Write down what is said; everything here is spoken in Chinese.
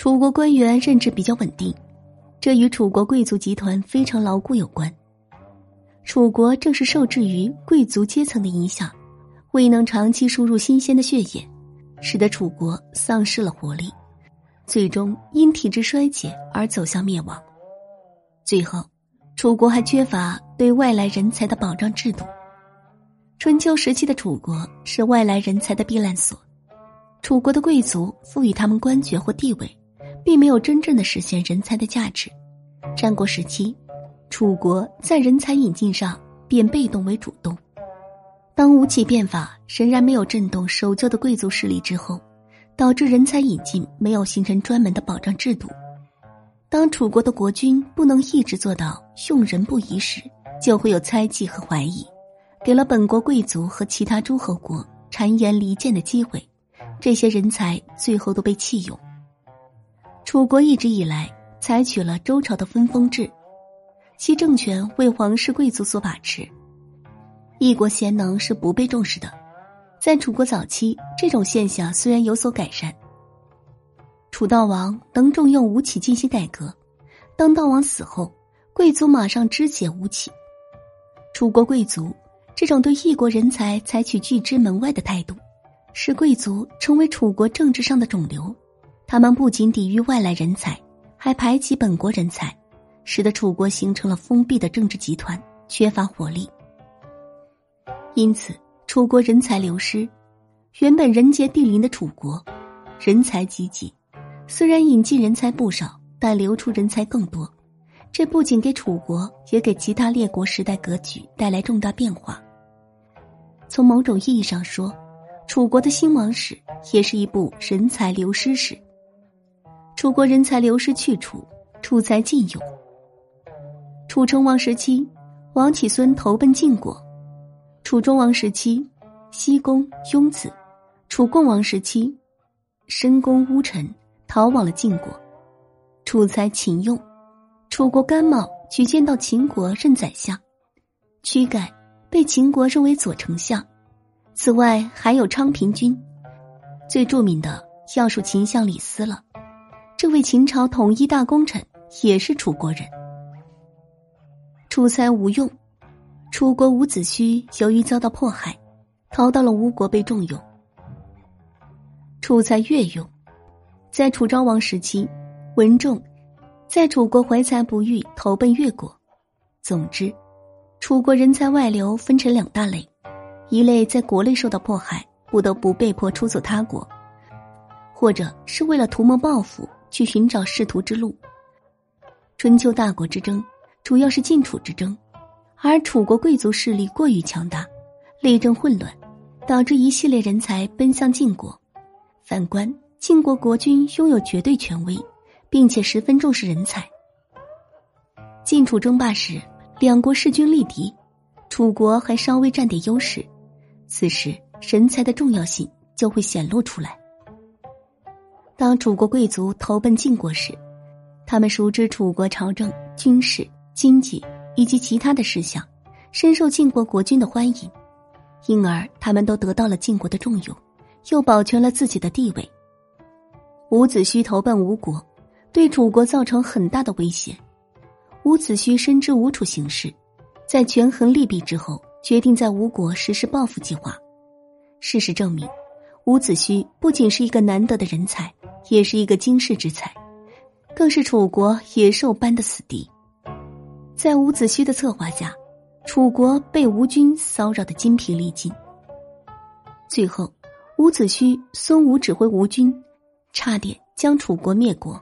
楚国官员任职比较稳定，这与楚国贵族集团非常牢固有关。楚国正是受制于贵族阶层的影响，未能长期输入新鲜的血液，使得楚国丧失了活力，最终因体制衰竭而走向灭亡。最后，楚国还缺乏对外来人才的保障制度。春秋时期的楚国是外来人才的避难所，楚国的贵族赋予他们官爵或地位。并没有真正的实现人才的价值。战国时期，楚国在人才引进上变被动为主动。当吴起变法仍然没有震动守旧的贵族势力之后，导致人才引进没有形成专门的保障制度。当楚国的国君不能一直做到用人不疑时，就会有猜忌和怀疑，给了本国贵族和其他诸侯国谗言离间的机会。这些人才最后都被弃用。楚国一直以来采取了周朝的分封制，其政权为皇室贵族所把持，一国贤能是不被重视的。在楚国早期，这种现象虽然有所改善。楚悼王能重用吴起进行改革，当悼王死后，贵族马上肢解吴起。楚国贵族这种对异国人才采取拒之门外的态度，使贵族成为楚国政治上的肿瘤。他们不仅抵御外来人才，还排挤本国人才，使得楚国形成了封闭的政治集团，缺乏活力。因此，楚国人才流失。原本人杰地灵的楚国，人才济济，虽然引进人才不少，但流出人才更多。这不仅给楚国，也给其他列国时代格局带来重大变化。从某种意义上说，楚国的兴亡史也是一部人才流失史。楚国人才流失去楚，楚才尽用。楚成王时期，王启孙投奔晋国；楚中王时期，西宫雍子；楚共王时期，申公乌臣逃往了晋国。楚才勤用，楚国甘茂举荐到秦国任宰相，屈改被秦国认为左丞相。此外还有昌平君，最著名的要数秦相李斯了。这位秦朝统一大功臣也是楚国人。楚才无用，楚国伍子胥由于遭到迫害，逃到了吴国被重用。楚才越用，在楚昭王时期，文仲在楚国怀才不遇，投奔越国。总之，楚国人才外流分成两大类：一类在国内受到迫害，不得不被迫出走他国，或者是为了图谋报复。去寻找仕途之路。春秋大国之争主要是晋楚之争，而楚国贵族势力过于强大，内政混乱，导致一系列人才奔向晋国。反观晋国国君拥有绝对权威，并且十分重视人才。晋楚争霸时，两国势均力敌，楚国还稍微占点优势，此时人才的重要性就会显露出来。当楚国贵族投奔晋国时，他们熟知楚国朝政、军事、经济以及其他的事项，深受晋国国君的欢迎，因而他们都得到了晋国的重用，又保全了自己的地位。伍子胥投奔吴国，对楚国造成很大的威胁。伍子胥深知吴楚形势，在权衡利弊之后，决定在吴国实施报复计划。事实证明，伍子胥不仅是一个难得的人才。也是一个惊世之才，更是楚国野兽般的死敌。在伍子胥的策划下，楚国被吴军骚扰的筋疲力尽。最后，伍子胥、孙武指挥吴军，差点将楚国灭国。